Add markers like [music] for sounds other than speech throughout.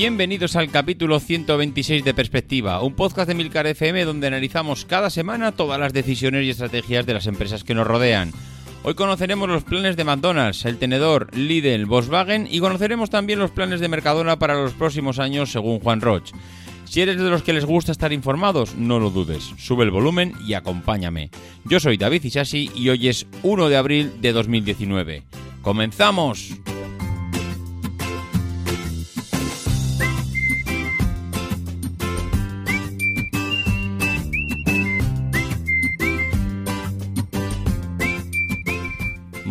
Bienvenidos al capítulo 126 de Perspectiva, un podcast de Milcar FM donde analizamos cada semana todas las decisiones y estrategias de las empresas que nos rodean. Hoy conoceremos los planes de McDonald's, el tenedor, Lidl, Volkswagen y conoceremos también los planes de Mercadona para los próximos años según Juan Roch. Si eres de los que les gusta estar informados, no lo dudes, sube el volumen y acompáñame. Yo soy David Isasi y hoy es 1 de abril de 2019. ¡Comenzamos!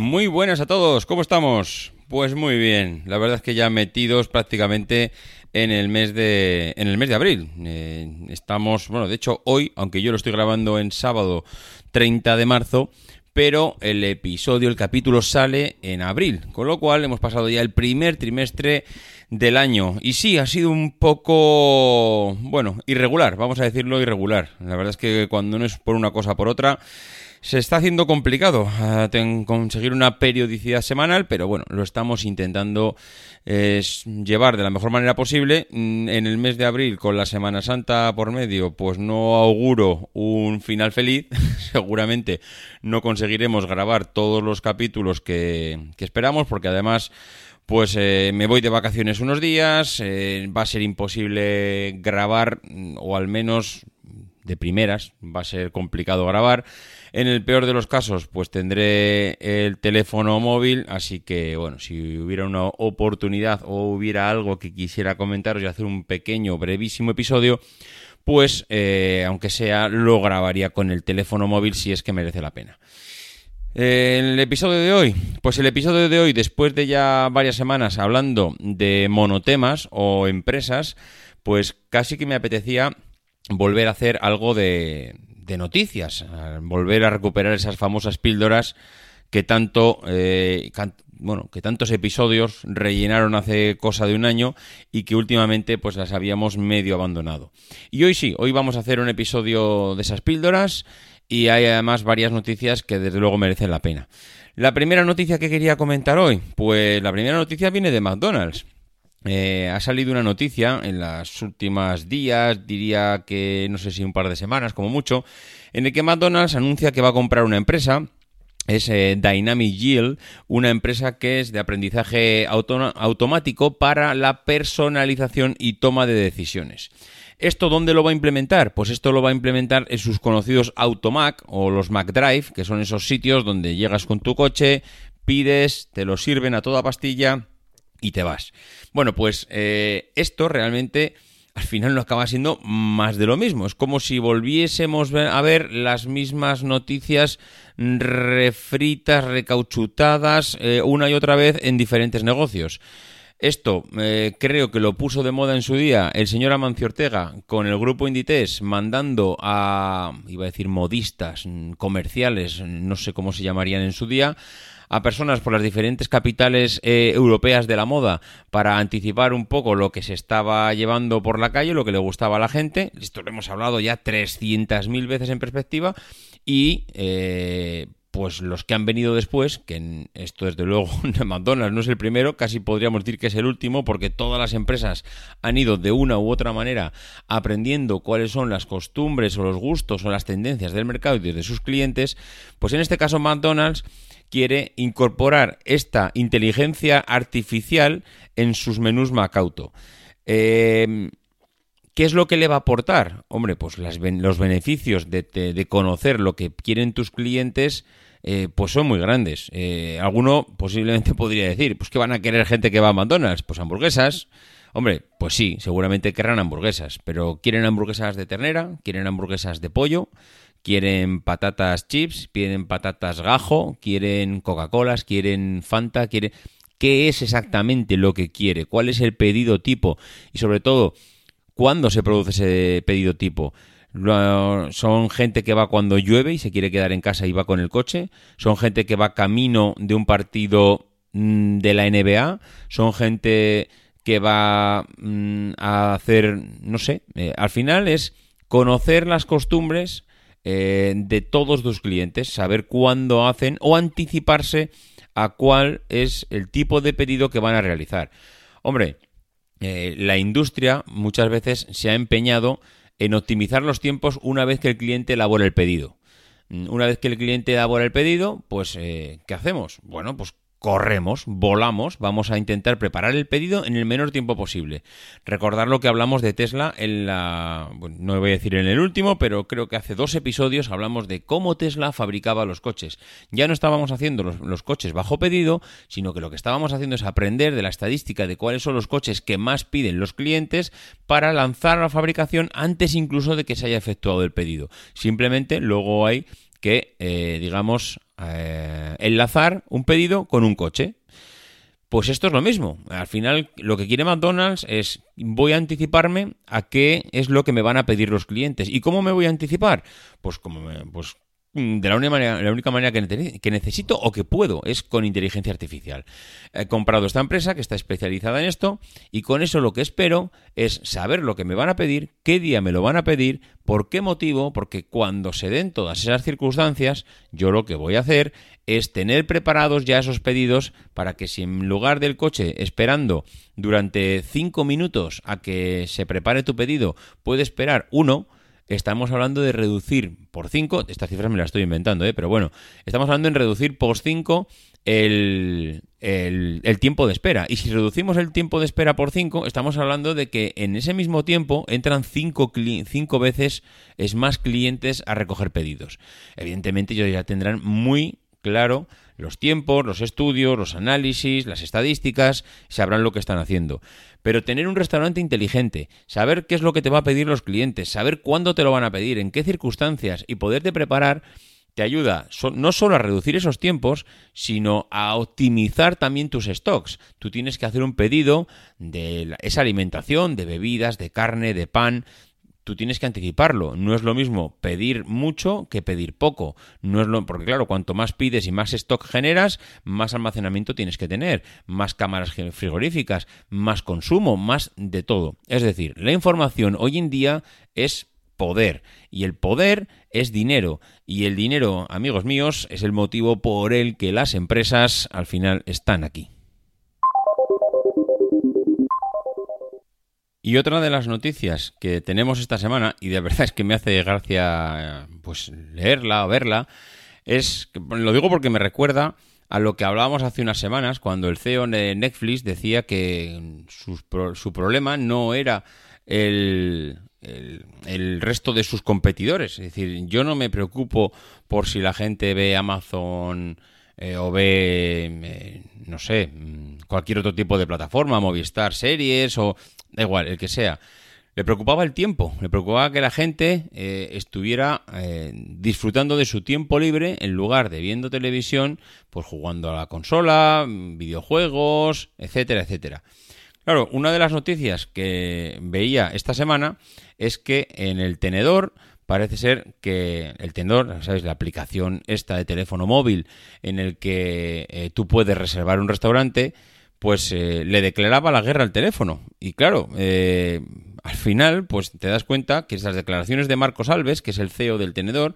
Muy buenas a todos, ¿cómo estamos? Pues muy bien, la verdad es que ya metidos prácticamente en el mes de, en el mes de abril. Eh, estamos, bueno, de hecho hoy, aunque yo lo estoy grabando en sábado 30 de marzo, pero el episodio, el capítulo sale en abril, con lo cual hemos pasado ya el primer trimestre del año. Y sí, ha sido un poco, bueno, irregular, vamos a decirlo irregular. La verdad es que cuando no es por una cosa por otra, se está haciendo complicado ten- conseguir una periodicidad semanal, pero bueno, lo estamos intentando eh, llevar de la mejor manera posible. Mm, En el mes de abril, con la Semana Santa por medio, pues no auguro un final feliz. [laughs] Seguramente no conseguiremos grabar todos los capítulos que, que esperamos, porque además... Pues eh, me voy de vacaciones unos días, eh, va a ser imposible grabar, mm, o al menos de primeras, va a ser complicado grabar. En el peor de los casos, pues tendré el teléfono móvil, así que bueno, si hubiera una oportunidad o hubiera algo que quisiera comentaros y hacer un pequeño, brevísimo episodio, pues eh, aunque sea, lo grabaría con el teléfono móvil si es que merece la pena. El episodio de hoy, pues el episodio de hoy, después de ya varias semanas hablando de monotemas o empresas, pues casi que me apetecía volver a hacer algo de, de noticias, volver a recuperar esas famosas píldoras que tanto, eh, bueno, que tantos episodios rellenaron hace cosa de un año y que últimamente pues las habíamos medio abandonado. Y hoy sí, hoy vamos a hacer un episodio de esas píldoras y hay además varias noticias que desde luego merecen la pena. La primera noticia que quería comentar hoy, pues la primera noticia viene de McDonald's. Eh, ha salido una noticia en las últimas días, diría que no sé si un par de semanas, como mucho, en el que McDonald's anuncia que va a comprar una empresa. Es eh, Dynamic Yield, una empresa que es de aprendizaje auto- automático para la personalización y toma de decisiones. ¿Esto dónde lo va a implementar? Pues esto lo va a implementar en sus conocidos Automac o los McDrive, que son esos sitios donde llegas con tu coche, pides, te lo sirven a toda pastilla y te vas. Bueno, pues eh, esto realmente al final no acaba siendo más de lo mismo. Es como si volviésemos a ver las mismas noticias refritas, recauchutadas, eh, una y otra vez en diferentes negocios. Esto eh, creo que lo puso de moda en su día el señor Amancio Ortega con el grupo Inditex mandando a, iba a decir modistas, mm, comerciales, no sé cómo se llamarían en su día, a personas por las diferentes capitales eh, europeas de la moda para anticipar un poco lo que se estaba llevando por la calle, lo que le gustaba a la gente. Esto lo hemos hablado ya 300.000 veces en perspectiva y... eh, pues los que han venido después, que esto desde luego [laughs] McDonald's no es el primero, casi podríamos decir que es el último, porque todas las empresas han ido de una u otra manera aprendiendo cuáles son las costumbres o los gustos o las tendencias del mercado y de sus clientes, pues en este caso McDonald's quiere incorporar esta inteligencia artificial en sus menús Macauto. Eh, ¿Qué es lo que le va a aportar? Hombre, pues los beneficios de conocer lo que quieren tus clientes, eh, pues son muy grandes. Eh, alguno posiblemente [laughs] podría decir, pues que van a querer gente que va a McDonald's, pues hamburguesas, Hombre, pues sí, seguramente querrán hamburguesas, pero ¿quieren hamburguesas de ternera? ¿Quieren hamburguesas de pollo? ¿Quieren patatas chips? ¿Quieren patatas gajo? ¿Quieren Coca-Colas? ¿Quieren Fanta? ¿Quieren... ¿Qué es exactamente lo que quiere? ¿Cuál es el pedido tipo? Y sobre todo, ¿cuándo se produce ese pedido tipo? Son gente que va cuando llueve y se quiere quedar en casa y va con el coche. Son gente que va camino de un partido mm, de la NBA. Son gente que va mm, a hacer, no sé, eh, al final es conocer las costumbres eh, de todos tus clientes, saber cuándo hacen o anticiparse a cuál es el tipo de pedido que van a realizar. Hombre, eh, la industria muchas veces se ha empeñado en optimizar los tiempos una vez que el cliente elabora el pedido. Mm, Una vez que el cliente elabora el pedido, pues eh, ¿qué hacemos? Bueno, pues corremos, volamos, vamos a intentar preparar el pedido en el menor tiempo posible. Recordar lo que hablamos de Tesla en la... bueno, no voy a decir en el último, pero creo que hace dos episodios hablamos de cómo Tesla fabricaba los coches. Ya no estábamos haciendo los, coches bajo pedido, sino que lo que estábamos haciendo es aprender de la estadística de cuáles son los coches que más piden los clientes para lanzar la fabricación antes incluso de que se haya efectuado el pedido. Simplemente luego hay que, eh, digamos, eh, enlazar un pedido con un coche. Pues esto es lo mismo. Al final, lo que quiere McDonald's es voy a anticiparme a qué es lo que me van a pedir los clientes. ¿Y cómo me voy a anticipar? Pues como pues de la única manera, la única manera que, necesito o que puedo es con inteligencia artificial. He comprado esta empresa que está especializada en esto y con eso lo que espero es saber lo que me van a pedir, qué día me lo van a pedir, por qué motivo, porque cuando se den todas esas circunstancias, yo lo que voy a hacer es tener preparados ya esos pedidos para que si en lugar del coche esperando durante cinco minutos a que se prepare tu pedido puede esperar uno, estamos hablando de reducir por 5, estas cifras me las estoy inventando, ¿eh? pero bueno, estamos hablando en reducir por 5 el, el- tiempo de espera. Y si reducimos el tiempo de espera por 5, estamos hablando de que en ese mismo tiempo entran 5 cinco veces es más clientes a recoger pedidos. Evidentemente ellos ya tendrán muy claro los tiempos, los estudios, los análisis, las estadísticas, sabrán lo que están haciendo. Pero tener un restaurante inteligente, saber qué es lo que te va a pedir los clientes, saber cuándo te lo van a pedir, en qué circunstancias y poderte preparar, te ayuda no solo a reducir esos tiempos, sino a optimizar también tus stocks. Tú tienes que hacer un pedido de esa alimentación, de bebidas, de carne, de pan, tú tienes que anticiparlo. No es lo mismo pedir mucho que pedir poco. No es lo porque claro, cuanto más pides y más stock generas, más almacenamiento tienes que tener, más cámaras frigoríficas, más consumo, más de todo. Es decir, la información hoy en día es poder y el poder es dinero y el dinero, amigos míos, es el motivo por el que las empresas al final están aquí. Y otra de las noticias que tenemos esta semana, y de verdad es que me hace gracia pues leerla o verla, es, que- lo digo porque me recuerda a lo que hablábamos hace unas semanas cuando el CEO de Netflix decía que pro- su problema no era el, el, el resto de sus competidores. Es decir, yo no me preocupo por si la gente ve Amazon eh, o ve, eh, no sé, mm, cualquier otro tipo de plataforma, Movistar Series o da igual, el que sea. Le preocupaba el tiempo, le preocupaba que la gente eh, estuviera disfrutando de su tiempo libre en lugar de viendo televisión, pues jugando a la consola, mm, videojuegos, etcétera, etcétera. Claro, una de las noticias que veía esta semana es que en el tenedor parece ser que el tenedor, ¿sabes? La aplicación esta de teléfono móvil en el que eh, tú puedes reservar un restaurante, pues eh, le declaraba la guerra al teléfono. Y claro, eh, al final, pues te das cuenta que esas declaraciones de Marcos Alves, que es el CEO del tenedor,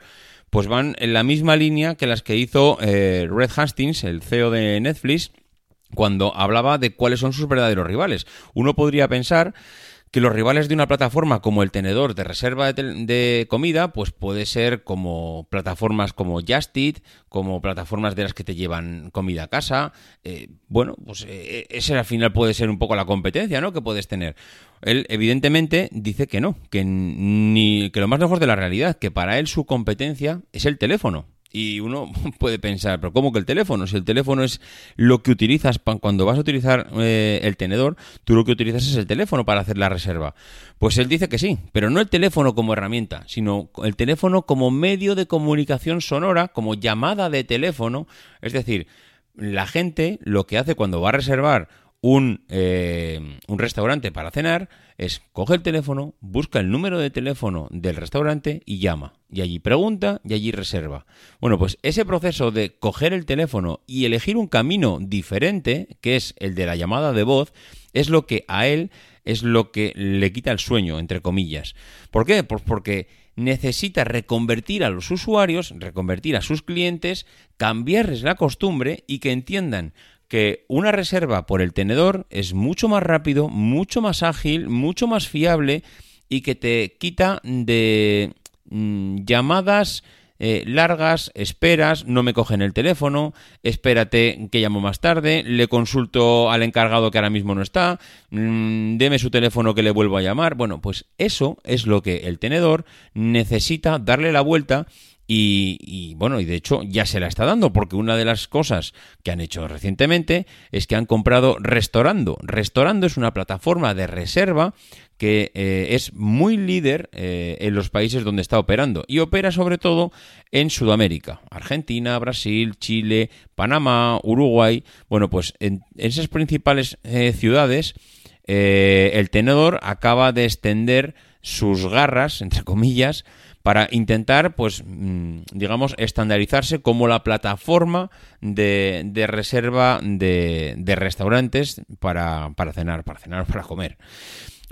pues van en la misma línea que las que hizo eh, Red Hastings, el CEO de Netflix, cuando hablaba de cuáles son sus verdaderos rivales. Uno podría pensar que los rivales de una plataforma como el tenedor de reserva de, de comida, pues puede ser como plataformas como Just Eat, como plataformas de las que te llevan comida a casa. Eh, bueno, pues eh, ese al final puede ser un poco la competencia, ¿no? Que puedes tener. Él, evidentemente, dice que no, que ni que lo más lejos de la realidad, que para él su competencia es el teléfono. Y uno [laughs] puede pensar, pero ¿cómo que el teléfono? Si el teléfono es lo que utilizas cuando vas a utilizar eh, el tenedor, tú lo que utilizas es el teléfono para hacer la reserva. Pues él dice que sí, pero no el teléfono como herramienta, sino el teléfono como medio de comunicación sonora, como llamada de teléfono. Es decir, la gente lo que hace cuando va a reservar un, eh, un restaurante para cenar es coge el teléfono, busca el número de teléfono del restaurante y llama. Y allí pregunta y allí reserva. Bueno, pues ese proceso de coger el teléfono y elegir un camino diferente, que es el de la llamada de voz, es lo que a él es lo que le quita el sueño, entre comillas. ¿Por qué? Pues porque necesita reconvertir a los usuarios, reconvertir a sus clientes, cambiarles la costumbre y que entiendan que una reserva por el tenedor es mucho más rápido, mucho más ágil, mucho más fiable y que te quita de mm, llamadas eh, largas, esperas, no me cogen el teléfono, espérate que llamo más tarde, le consulto al encargado que ahora mismo no está, mm, deme su teléfono que le vuelvo a llamar. Bueno, pues eso es lo que el tenedor necesita darle la vuelta y, bueno, y de hecho ya se la está dando, porque una de las cosas que han hecho recientemente es que han comprado Restorando. Restorando es una plataforma de reserva que eh, es muy líder eh, en los países donde está operando y opera sobre todo en Sudamérica, Argentina, Brasil, Chile, Panamá, Uruguay. Bueno, pues en esas principales eh, ciudades eh, el tenedor acaba de extender sus garras, entre comillas, para intentar, pues, mm, digamos, estandarizarse como la plataforma de, reserva de, restaurantes para, para cenar, para cenar, [laughs] para comer.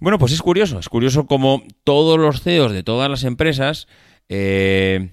Bueno, pues es curioso, es curioso como todos los CEOs de todas las empresas eh,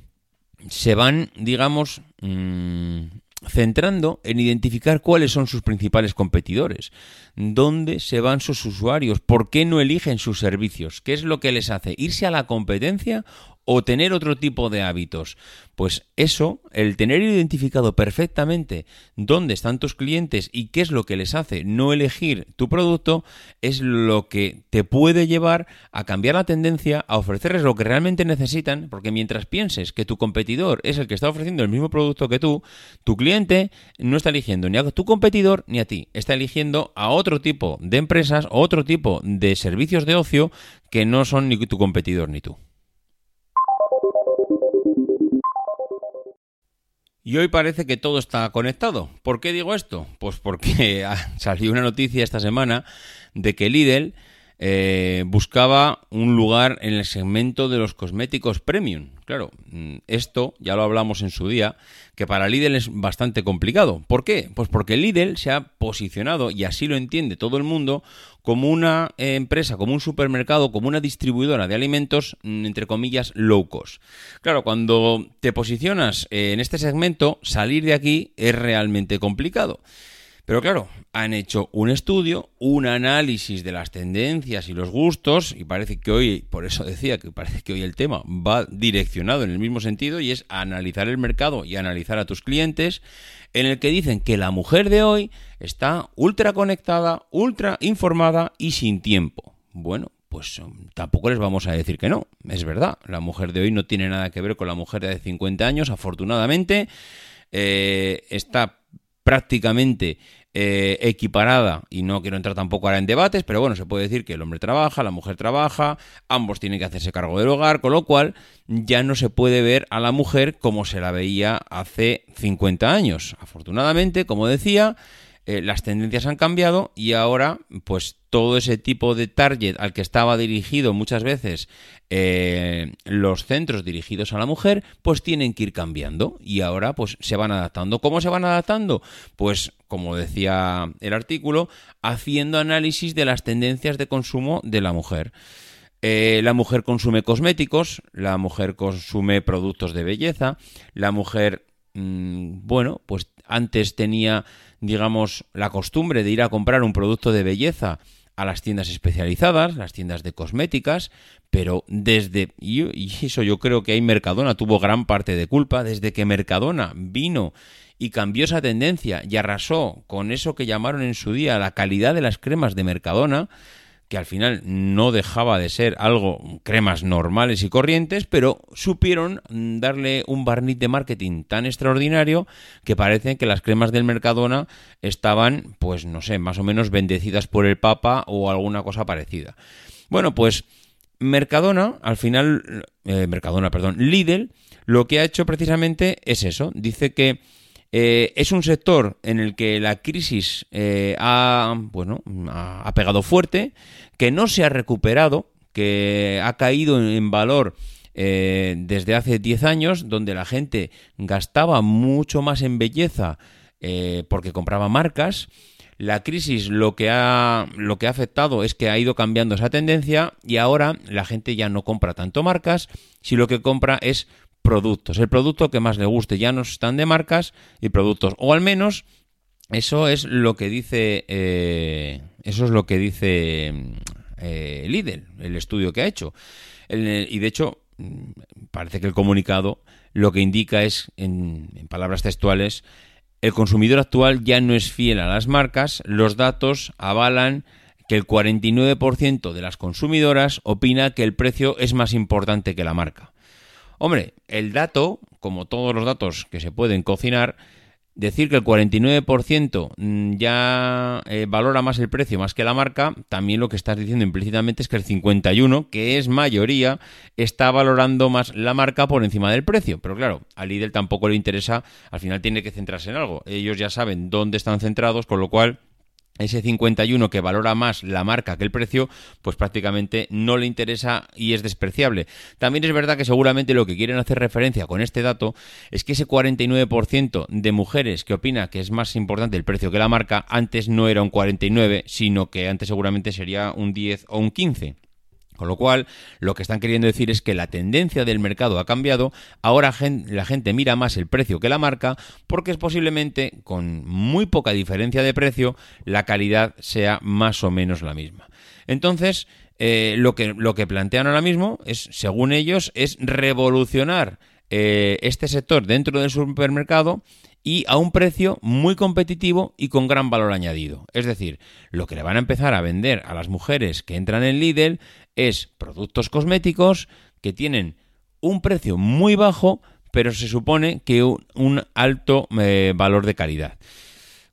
se van, digamos, mm, centrando en identificar cuáles son sus principales competidores, dónde se van sus usuarios, por qué no eligen sus servicios, qué es lo que les hace irse a la competencia o tener otro tipo de hábitos. Pues eso, el tener identificado perfectamente dónde están tus clientes y qué es lo que les hace no elegir tu producto, es lo que te puede llevar a cambiar la tendencia, a ofrecerles lo que realmente necesitan, porque mientras pienses que tu competidor es el que está ofreciendo el mismo producto que tú, tu cliente no está eligiendo ni a tu competidor ni a ti, está eligiendo a otro tipo de empresas otro tipo de servicios de ocio que no son ni tu competidor ni tú. Y hoy parece que todo está conectado. ¿Por qué digo esto? Pues porque [laughs] salió una noticia esta semana de que Lidl eh, buscaba un lugar en el segmento de los cosméticos premium. Claro, esto ya lo hablamos en su día, que para Lidl es bastante complicado. ¿Por qué? Pues porque Lidl se ha posicionado, y así lo entiende todo el mundo, como una eh, empresa, como un supermercado, como una distribuidora de alimentos, entre comillas, low cost. Claro, cuando te posicionas en este segmento, salir de aquí es realmente complicado. Pero claro, han hecho un estudio, un análisis de las tendencias y los gustos, y parece que hoy, por eso decía que parece que hoy el tema va direccionado en el mismo sentido, y es analizar el mercado y analizar a tus clientes, en el que dicen que la mujer de hoy está ultra conectada, ultra informada y sin tiempo. Bueno, pues tampoco les vamos a decir que no, es verdad, la mujer de hoy no tiene nada que ver con la mujer de hace 50 años, afortunadamente, eh, está prácticamente eh, equiparada, y no quiero entrar tampoco ahora en debates, pero bueno, se puede decir que el hombre trabaja, la mujer trabaja, ambos tienen que hacerse cargo del hogar, con lo cual ya no se puede ver a la mujer como se la veía hace 50 años. Afortunadamente, como decía, eh, las tendencias han cambiado y ahora pues todo ese tipo de target al que estaba dirigido muchas veces eh, los centros dirigidos a la mujer pues tienen que ir cambiando y ahora pues se van adaptando. ¿Cómo se van adaptando? Pues como decía el artículo, haciendo análisis de las tendencias de consumo de la mujer. Eh, la mujer consume cosméticos, la mujer consume productos de belleza, la mujer, mmm, bueno, pues antes tenía digamos, la costumbre de ir a comprar un producto de belleza a las tiendas especializadas, las tiendas de cosméticas, pero desde, y eso yo creo que ahí Mercadona tuvo gran parte de culpa, desde que Mercadona vino y cambió esa tendencia y arrasó con eso que llamaron en su día la calidad de las cremas de Mercadona, que al final no dejaba de ser algo cremas normales y corrientes, pero supieron darle un barniz de marketing tan extraordinario que parece que las cremas del Mercadona estaban, pues no sé, más o menos bendecidas por el Papa o alguna cosa parecida. Bueno, pues Mercadona, al final, eh, Mercadona, perdón, Lidl, lo que ha hecho precisamente es eso. Dice que eh, es un sector en el que la crisis eh, ha, bueno, ha pegado fuerte, que no se ha recuperado, que ha caído en valor eh, desde hace 10 años, donde la gente gastaba mucho más en belleza porque compraba marcas. La crisis lo que, ha, lo que ha afectado es que ha ido cambiando esa tendencia y ahora la gente ya no compra tanto marcas, si lo que compra es productos. El producto que más le guste. Ya no están de marcas y productos. O al menos eso es lo que dice. Eh, eso es lo que dice eh, Lidl, el estudio que ha hecho. y de hecho, parece que el comunicado lo que indica es, en, en palabras textuales, el consumidor actual ya no es fiel a las marcas. Los datos avalan que el 49% de las consumidoras opina que el precio es más importante que la marca. Hombre, el dato, como todos los datos que se pueden cocinar, decir que el 49% mm, ya eh, valora más el precio más que la marca, también lo que estás diciendo implícitamente es que el 51, que es mayoría, está valorando más la marca por encima del precio. Pero claro, a Lidl tampoco le interesa, al final tiene que centrarse en algo. Ellos ya saben dónde están centrados, con lo cual ese 51 que valora más la marca que el precio, pues prácticamente no le interesa y es despreciable. También es verdad que seguramente lo que quieren hacer referencia con este dato es que ese 49% de mujeres que opina que es más importante el precio que la marca, antes no era un 49, sino que antes seguramente sería un 10 o un 15. Con lo cual, lo que están queriendo decir es que la tendencia del mercado ha cambiado, ahora la gente mira más el precio que la marca, porque es posiblemente, con muy poca diferencia de precio, la calidad sea más o menos la misma. Entonces, eh, lo, que, lo que plantean ahora mismo es, según ellos, es revolucionar eh, este sector dentro del supermercado y a un precio muy competitivo y con gran valor añadido. Es decir, lo que le van a empezar a vender a las mujeres que entran en Lidl es productos cosméticos que tienen un precio muy bajo, pero se supone que un, alto eh, valor de calidad.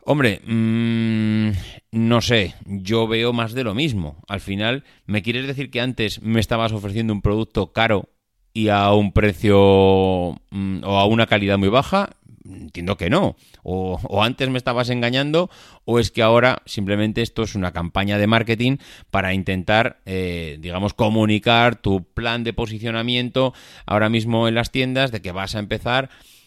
Hombre, mmm, no sé, yo veo más de lo mismo. Al final, ¿me quieres decir que antes me estabas ofreciendo un producto caro y a un precio mm, o a una calidad muy baja? Entiendo que no. O, antes me estabas engañando, o es que ahora simplemente esto es una campaña de marketing para intentar, eh, digamos, comunicar tu plan de posicionamiento ahora mismo en las tiendas de que vas a empezar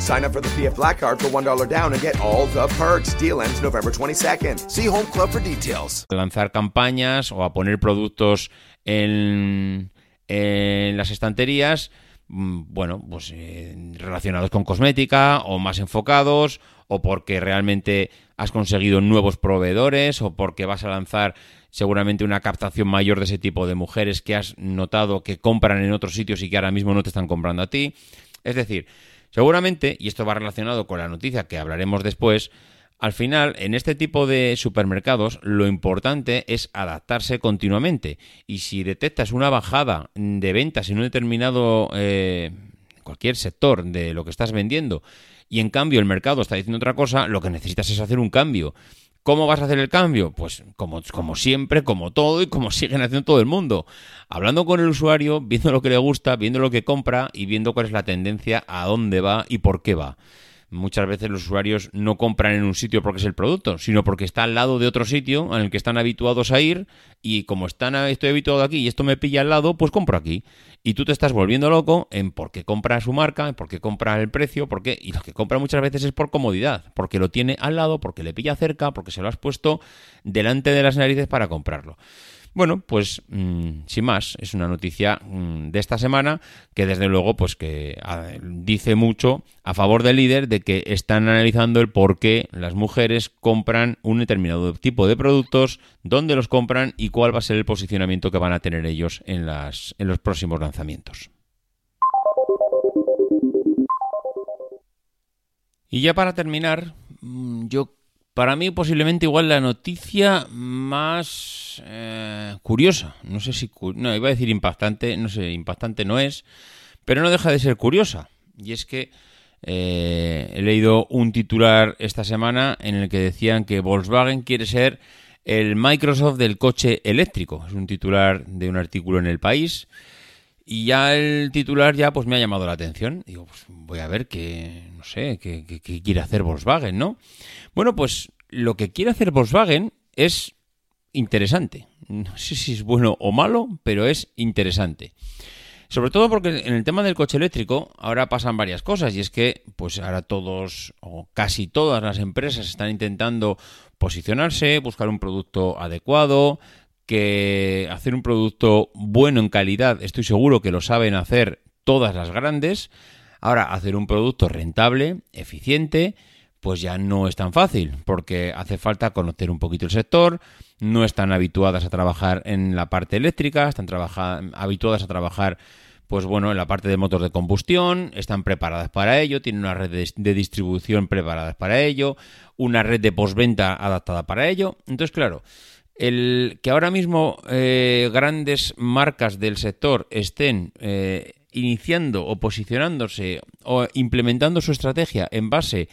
Sign up for the PF Black Card for $1 down and get all the perks. Deal ends November 22nd. See Home Club for details. lanzar campañas o a poner productos en, en las estanterías, mm, bueno, pues eh, relacionados con cosmética o más enfocados o porque realmente has conseguido nuevos proveedores o porque vas a lanzar seguramente una captación mayor de ese tipo de mujeres que has notado que compran en otros sitios y que ahora mismo no te están comprando a ti. Es decir, Seguramente, y esto va relacionado con la noticia que hablaremos después, al final, en este tipo de supermercados, lo importante es adaptarse continuamente. Y si detectas una bajada de ventas en un determinado, eh, cualquier sector de lo que estás vendiendo, y en cambio el mercado está diciendo otra cosa, lo que necesitas es hacer un cambio. ¿Cómo vas a hacer el cambio? Pues como, como siempre, como todo y como [laughs] siguen haciendo todo el mundo. Hablando con el usuario, viendo lo que le gusta, viendo lo que compra y viendo cuál es la tendencia, a dónde va y por qué va. Muchas veces los usuarios no compran en un sitio porque es el producto, sino porque está al lado de otro sitio en el que están habituados a ir y como están, estoy habituado aquí y esto me pilla al lado, pues compro aquí. Y tú te estás volviendo loco en por qué compra su marca, en por qué compra el precio, por qué... Y lo que compra muchas veces es por comodidad, porque lo tiene al lado, porque le pilla cerca, porque se lo has puesto delante de las narices para comprarlo. Bueno, pues mm, sin más, es una noticia mm, de esta semana que desde luego pues que a- dice mucho a favor del líder de que están analizando el por qué las mujeres compran un determinado tipo de productos, dónde los compran y cuál va a ser el posicionamiento que van a tener ellos en, las, en los próximos lanzamientos. Y ya para terminar, mm, yo para mí posiblemente igual la noticia más eh, curiosa, no sé si no iba a decir impactante, no sé, impactante no es, pero no deja de ser curiosa. Y es que eh, he leído un titular esta semana en el que decían que Volkswagen quiere ser el Microsoft del coche eléctrico. Es un titular de un artículo en el país. Y ya el titular ya pues me ha llamado la atención. Digo, pues voy a ver qué, no sé, qué, quiere hacer Volkswagen, ¿no? Bueno, pues lo que quiere hacer Volkswagen es interesante. No sé si es bueno o malo, pero es interesante. Sobre todo porque en el tema del coche eléctrico ahora pasan varias cosas y es que pues ahora todos o casi todas las empresas están intentando posicionarse, buscar un producto adecuado, que hacer un producto bueno en calidad, estoy seguro que lo saben hacer todas las grandes. Ahora hacer un producto rentable, eficiente, pues ya no es tan fácil, porque hace falta conocer un poquito el sector, no están habituadas a trabajar en la parte eléctrica, están habituadas a trabajar, pues bueno, en la parte de motor de combustión, están preparadas para ello, tienen una red de, de distribución preparadas para ello, una red de postventa adaptada para ello. Entonces, claro, el que ahora mismo eh, grandes marcas del sector estén eh, iniciando o posicionándose o implementando su estrategia en base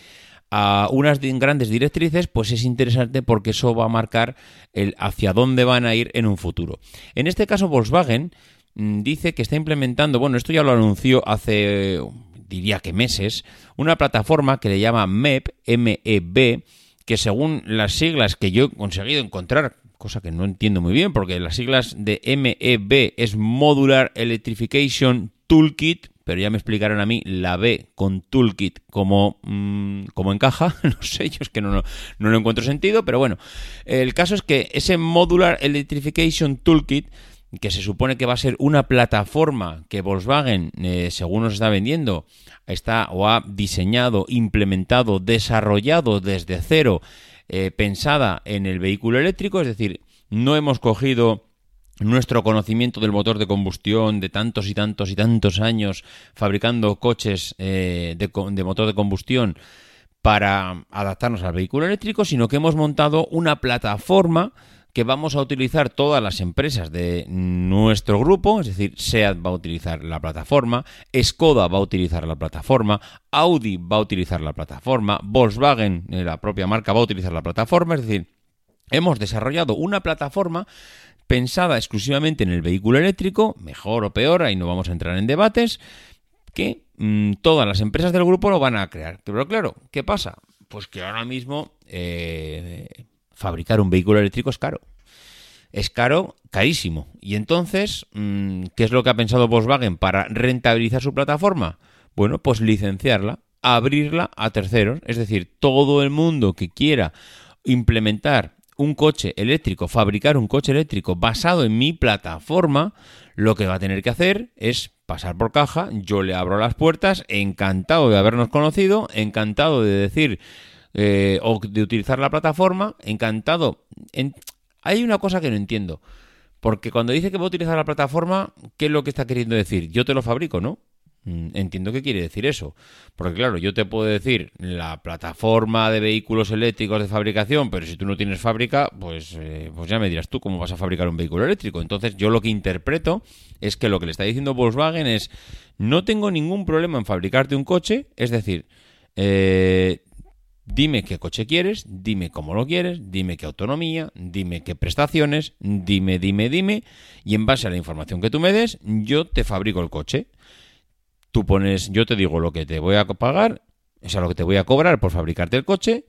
a unas grandes directrices, pues es interesante porque eso va a marcar el hacia dónde van a ir en un futuro. En este caso, Volkswagen mm, dice que está implementando, bueno, esto ya lo anunció hace, diría que meses, una plataforma que le llama MEB, MEB, que según las siglas que yo he conseguido encontrar, cosa que no entiendo muy bien, porque las siglas de MEB es Modular Electrification Toolkit, pero ya me explicaron a mí la B con Toolkit como, mm, como encaja, [laughs] no sé, yo es que no, no, no lo encuentro sentido, pero bueno, el caso es que ese Modular Electrification Toolkit que se supone que va a ser una plataforma que Volkswagen, eh, según nos está vendiendo, está o ha diseñado, implementado, desarrollado desde cero, eh, pensada en el vehículo eléctrico, es decir, no hemos cogido nuestro conocimiento del motor de combustión de tantos y tantos y tantos años fabricando coches eh, de, motor de combustión para adaptarnos al vehículo eléctrico, sino que hemos montado una plataforma que vamos a utilizar todas las empresas de nuestro grupo, es decir, SEAT va a utilizar la plataforma, Skoda va a utilizar la plataforma, Audi va a utilizar la plataforma, Volkswagen, eh, la propia marca, va a utilizar la plataforma, es decir, hemos desarrollado una plataforma pensada exclusivamente en el vehículo eléctrico, mejor o peor, ahí no vamos a entrar en debates, que mm, todas las empresas del grupo lo van a crear. Pero claro, ¿qué pasa? Pues que ahora mismo eh, fabricar un vehículo eléctrico es caro. Es caro, carísimo. Y entonces, mm, ¿qué es lo que ha pensado Volkswagen para rentabilizar su plataforma? Bueno, pues licenciarla, abrirla a terceros. Es decir, todo el mundo que quiera implementar un coche eléctrico, fabricar un coche eléctrico basado en mi plataforma, lo que va a tener que hacer es pasar por caja, yo le abro las puertas, encantado de habernos conocido, encantado de decir eh, o de utilizar la plataforma, encantado. En- Hay una cosa que no entiendo, porque cuando dice que va a utilizar la plataforma, ¿qué es lo que está queriendo decir? Yo te lo fabrico, ¿no? Mm, Entiendo que quiere decir eso. Porque claro, yo te puedo decir la plataforma de vehículos eléctricos de fabricación, pero si tú no tienes fábrica, pues, eh, pues ya me dirás tú cómo vas a fabricar un vehículo eléctrico. Entonces yo lo que interpreto es que lo que le está diciendo Volkswagen es, no tengo ningún problema en fabricarte un coche, es decir, eh, Dime qué coche quieres, dime cómo lo quieres, dime qué autonomía, dime qué prestaciones, dime, dime, dime, y en base a la información que tú me des, yo te fabrico el coche. Tú pones, yo te digo lo que te voy a pagar, o sea, lo que te voy a cobrar por fabricarte el coche,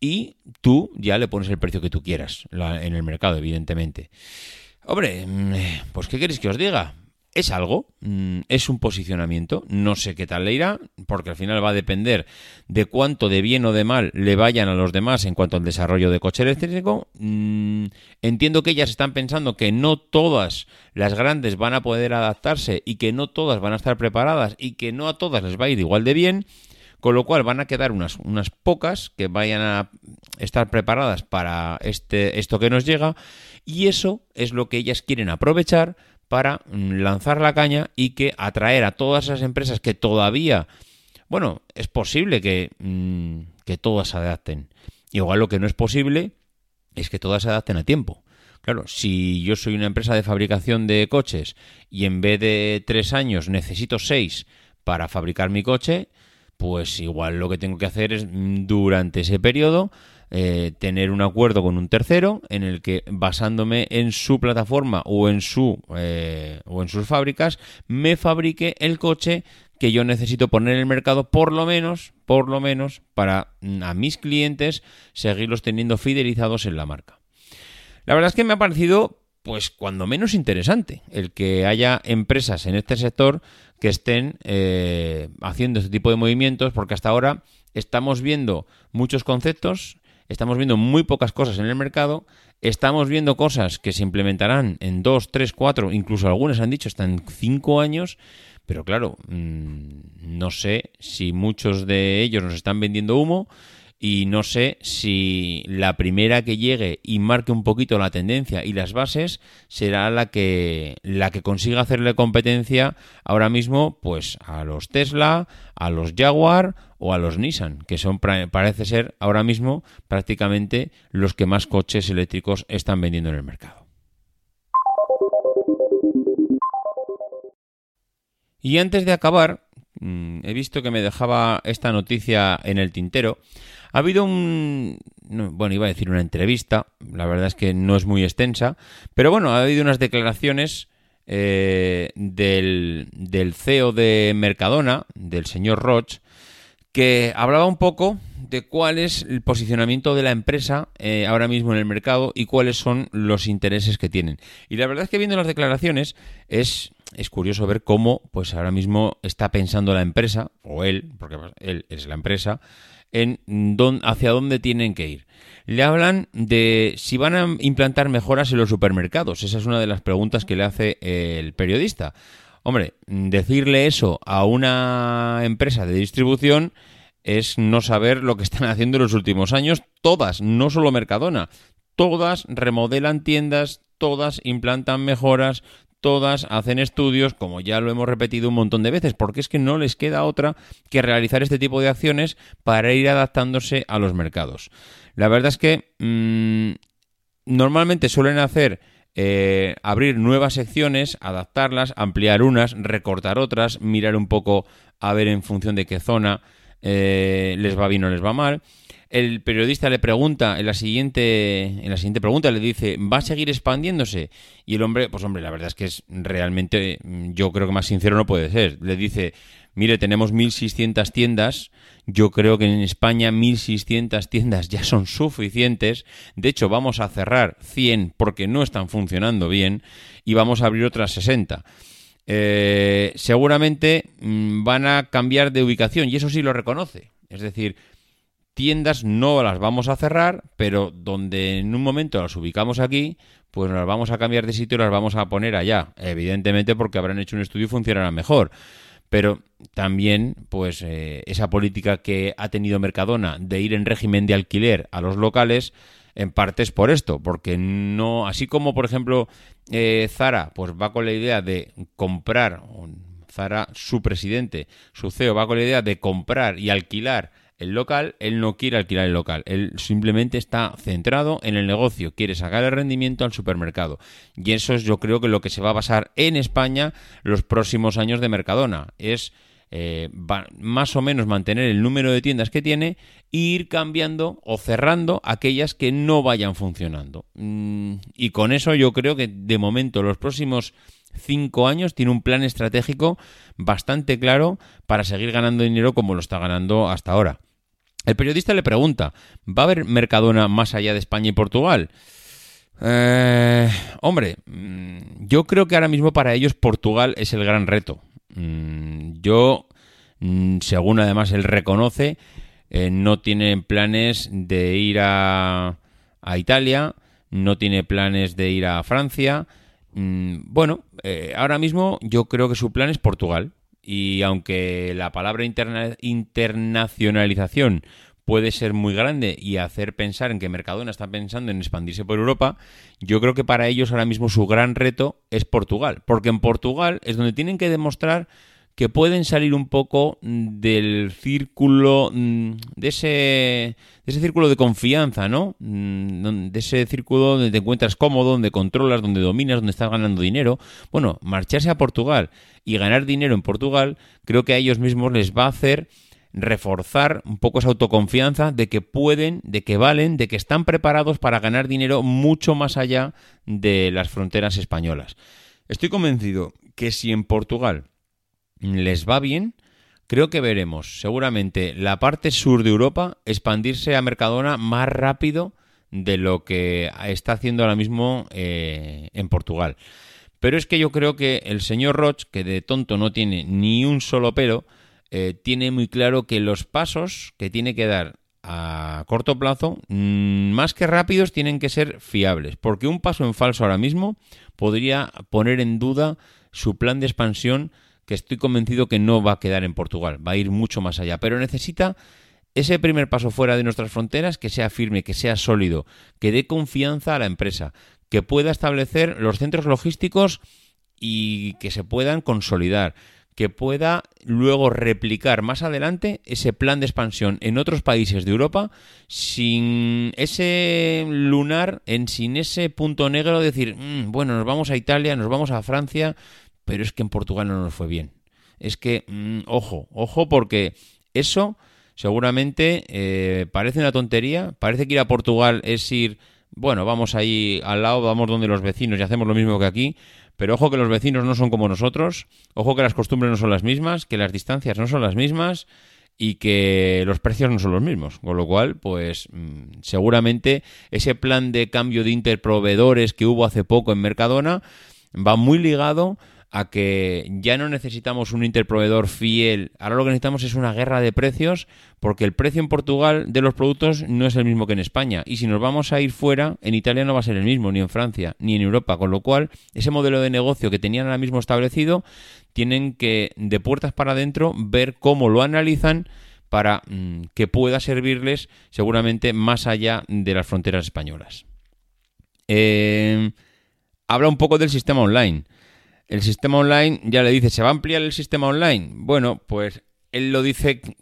y tú ya le pones el precio que tú quieras en el mercado, evidentemente. Hombre, mm, pues ¿qué queréis que os diga? Es algo, mm, es un posicionamiento, no sé qué tal le irá, porque al final va a depender de cuánto de bien o de mal le vayan a los demás en cuanto al desarrollo de coche eléctrico. Mm, entiendo que ellas están pensando que no todas las grandes van a poder adaptarse y que no todas van a estar preparadas y que no a todas les va a ir igual de bien. Con lo cual van a quedar unas, unas pocas que vayan a estar preparadas para este, esto que nos llega. Y eso es lo que ellas quieren aprovechar para lanzar la caña y que atraer a todas esas empresas que todavía, bueno, es posible que, mm, que todas se adapten. Igual lo que no es posible es que todas se adapten a tiempo. Claro, si yo soy una empresa de fabricación de coches y en vez de tres años necesito seis para fabricar mi coche, pues igual lo que tengo que hacer es mm, durante ese periodo eh, tener un acuerdo con un tercero en el que basándome en su plataforma o en su eh, o en sus fábricas me fabrique el coche que yo necesito poner en el mercado por lo menos por lo menos para mm, a mis clientes seguirlos teniendo fidelizados en la marca. La verdad es que me ha parecido pues cuando menos interesante el que haya empresas en este sector que estén eh, haciendo este tipo de movimientos, porque hasta ahora estamos viendo muchos conceptos, estamos viendo muy pocas cosas en el mercado, estamos viendo cosas que se implementarán en dos, tres, cuatro, incluso algunas han dicho hasta en cinco años, pero claro, mm, no sé si muchos de ellos nos están vendiendo humo y no sé si la primera que llegue y marque un poquito la tendencia y las bases será la que la que consiga hacerle competencia ahora mismo pues a los Tesla, a los Jaguar o a los Nissan, que son parece ser ahora mismo prácticamente los que más coches eléctricos están vendiendo en el mercado. Y antes de acabar, mm, he visto que me dejaba esta noticia en el tintero. Ha habido un... bueno, iba a decir una entrevista, la verdad es que no es muy extensa, pero bueno, ha habido unas declaraciones eh, del, del CEO de Mercadona, del señor Roch, que hablaba un poco de cuál es el posicionamiento de la empresa eh, ahora mismo en el mercado y cuáles son los intereses que tienen. Y la verdad es que viendo las declaraciones es, es curioso ver cómo pues ahora mismo está pensando la empresa, o él, porque él es la empresa, en hacia dónde tienen que ir. Le hablan de si van a implantar mejoras en los supermercados. Esa es una de las preguntas que le hace el periodista. Hombre, decirle eso a una empresa de distribución es no saber lo que están haciendo en los últimos años. Todas, no solo Mercadona, todas remodelan tiendas, todas implantan mejoras, todas hacen estudios, como ya lo hemos repetido un montón de veces, porque es que no les queda otra que realizar este tipo de acciones para ir adaptándose a los mercados. La verdad es que mm, normalmente suelen hacer eh, abrir nuevas secciones, adaptarlas, ampliar unas, recortar otras, mirar un poco a ver en función de qué zona eh, les va bien o les va mal el periodista le pregunta en la siguiente en la siguiente pregunta le dice va a seguir expandiéndose y el hombre pues hombre la verdad es que es realmente yo creo que más sincero no puede ser. Le dice mire tenemos 1600 tiendas yo creo que en España 1600 tiendas ya son suficientes de hecho vamos a cerrar 100 porque no están funcionando bien y vamos a abrir otras 60 eh, seguramente mm, van a cambiar de ubicación y eso sí lo reconoce. Es decir tiendas no las vamos a cerrar, pero donde en un momento las ubicamos aquí, pues las vamos a cambiar de sitio y las vamos a poner allá. Evidentemente porque habrán hecho un estudio y funcionará mejor. Pero también, pues, eh, esa política que ha tenido Mercadona de ir en régimen de alquiler a los locales, en parte es por esto, porque no, así como por ejemplo eh, Zara, pues va con la idea de comprar, Zara, su presidente, su CEO, va con la idea de comprar y alquilar el local, él no quiere alquilar el local, él simplemente está centrado en el negocio, quiere sacar el rendimiento al supermercado. Y eso es yo creo que lo que se va a basar en España los próximos años de Mercadona, es eh, más o menos mantener el número de tiendas que tiene e ir cambiando o cerrando aquellas que no vayan funcionando. Mm, y con eso yo creo que de momento los próximos cinco años tiene un plan estratégico bastante claro para seguir ganando dinero como lo está ganando hasta ahora. El periodista le pregunta, ¿va a haber Mercadona más allá de España y Portugal? Eh, hombre, mm, yo creo que ahora mismo para ellos Portugal es el gran reto. Mm, Yo, mm, según además él reconoce, eh, no tiene planes de ir a, a Italia, no tiene planes de ir a Francia. Mm, Bueno, eh, ahora mismo yo creo que su plan es Portugal. Y aunque la palabra interna- internacionalización puede ser muy grande y hacer pensar en que Mercadona está pensando en expandirse por Europa, yo creo que para ellos ahora mismo su gran reto es Portugal, porque en Portugal es donde tienen que demostrar que pueden salir un poco mm, del círculo mm, de ese de ese círculo de confianza, ¿no? Mm, De ese círculo donde te encuentras cómodo, donde controlas, donde dominas, donde estás ganando dinero. Bueno, marcharse a Portugal y ganar dinero en Portugal, creo que a ellos mismos les va a hacer reforzar un poco esa autoconfianza de que pueden, de que valen, de que están preparados para ganar dinero mucho más allá de las fronteras españolas. Estoy convencido que si en Portugal les va bien, creo que veremos seguramente la parte sur de Europa expandirse a Mercadona más rápido de lo que está haciendo ahora mismo eh, en Portugal. Pero es que yo creo que el señor Roch, que de tonto no tiene ni un solo pelo, eh, tiene muy claro que los pasos que tiene que dar a corto plazo, mm, más que rápidos, tienen que ser fiables. Porque un paso en falso ahora mismo podría poner en duda su plan de expansión, que estoy convencido que no va a quedar en Portugal, va a ir mucho más allá. Pero necesita ese primer paso fuera de nuestras fronteras que sea firme, que sea sólido, que dé confianza a la empresa, que pueda establecer los centros logísticos y que se puedan consolidar, que pueda luego replicar más adelante ese plan de expansión en otros países de Europa sin ese lunar, en sin ese punto negro de decir, "Mm, bueno, nos vamos a Italia, nos vamos a Francia, pero es que en Portugal no nos fue bien. Es que, mm, ojo, ojo, porque eso seguramente eh, parece una tontería, parece que ir a Portugal es ir, bueno, vamos ahí al lado, vamos donde los vecinos y hacemos lo mismo que aquí, pero ojo que los vecinos no son como nosotros, ojo que las costumbres no son las mismas, que las distancias no son las mismas y que los precios no son los mismos. Con lo cual, pues mm, seguramente ese plan de cambio de interproveedores que hubo hace poco en Mercadona va muy ligado a que ya no necesitamos un interproveedor fiel. Ahora lo que necesitamos es una guerra de precios porque el precio en Portugal de los productos no es el mismo que en España. Y si nos vamos a ir fuera, en Italia no va a ser el mismo, ni en Francia, ni en Europa. Con lo cual, ese modelo de negocio que tenían ahora mismo establecido, tienen que, de puertas para adentro, ver cómo lo analizan para mm, que pueda servirles seguramente más allá de las fronteras españolas. Eh, habla un poco del sistema online. El sistema online, ya le dice, ¿se va a ampliar el sistema online? Bueno, pues él lo dice, que-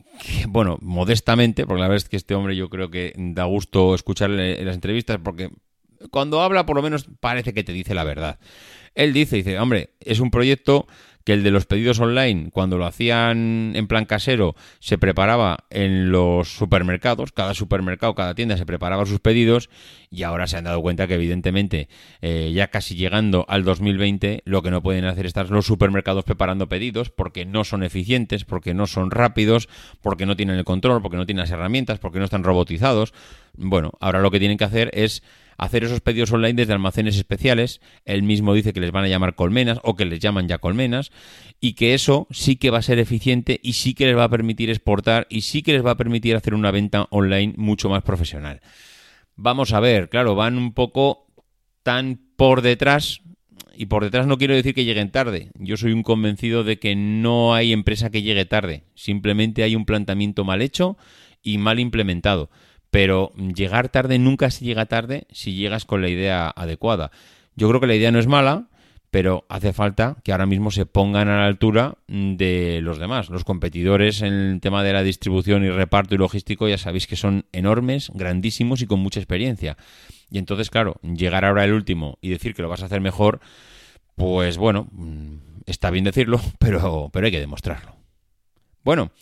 bueno, modestamente, porque la verdad es que este hombre yo creo que da gusto escucharle en las entrevistas, porque cuando habla por lo menos parece que te dice la verdad. Él dice, dice, hombre, es un proyecto que el de los pedidos online, cuando lo hacían en plan casero, se preparaba en los supermercados, cada supermercado, cada tienda se preparaba sus pedidos y ahora se han dado cuenta que evidentemente eh, ya casi llegando al 2020 lo que no pueden hacer es estar los supermercados preparando pedidos porque no son eficientes, porque no son rápidos, porque no tienen el control, porque no tienen las herramientas, porque no están robotizados. Bueno, ahora lo que tienen que hacer es hacer esos pedidos online desde almacenes especiales. Él mismo dice que les van a llamar colmenas o que les llaman ya colmenas y que eso sí que va a ser eficiente y sí que les va a permitir exportar y sí que les va a permitir hacer una venta online mucho más profesional. Vamos a ver, claro, van un poco tan por detrás y por detrás no quiero decir que lleguen tarde. Yo soy un convencido de que no hay empresa que llegue tarde. Simplemente hay un planteamiento mal hecho y mal implementado. Pero llegar tarde nunca se llega tarde si llegas con la idea adecuada. Yo creo que la idea no es mala, pero hace falta que ahora mismo se pongan a la altura de los demás. Los competidores en el tema de la distribución y reparto y logístico ya sabéis que son enormes, grandísimos y con mucha experiencia. Y entonces, claro, llegar ahora el último y decir que lo vas a hacer mejor, pues bueno, mm, está bien decirlo, [laughs] pero, pero hay que demostrarlo. Bueno,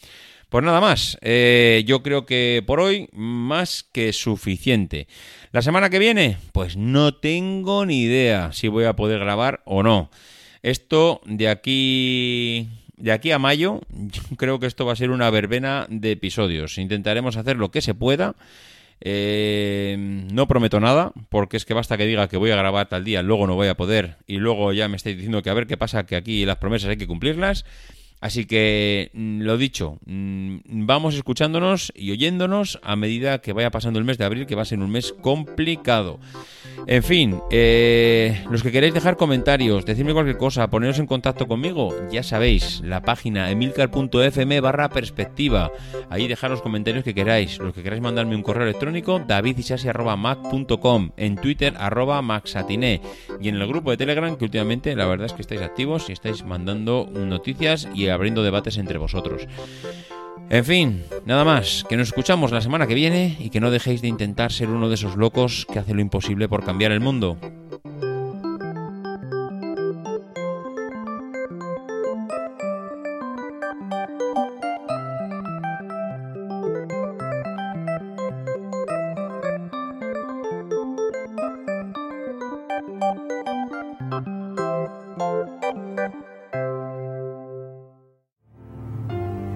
pues nada más. Eh, yo creo que por hoy más que suficiente. La semana que viene, pues no tengo ni idea si voy a poder grabar o no. Esto de aquí de aquí a mayo, yo creo que esto va a ser una verbena de episodios. Intentaremos hacer lo que se pueda. Eh, no prometo nada, porque es que basta que diga que voy a grabar tal día, luego no voy a poder, y luego ya me estáis diciendo que a ver qué pasa, que aquí las promesas hay que cumplirlas. Así que, mm, lo dicho, mm, vamos escuchándonos y oyéndonos a medida que vaya pasando el mes de abril, que va a ser un mes complicado. En fin, eh, los que queréis dejar comentarios, decirme cualquier cosa, poneros en contacto conmigo, ya sabéis, la página emilcar.fm barra perspectiva. Ahí dejar los comentarios que queráis. Los que queráis mandarme un correo electrónico, davidisasi.mac.com, en Twitter, arroba maxatiné, y en el grupo de Telegram, que últimamente la verdad es que estáis activos y estáis mandando noticias y abriendo debates entre vosotros. En fin, nada más, que nos escuchamos la semana que viene y que no dejéis de intentar ser uno de esos locos que hace lo imposible por cambiar el mundo.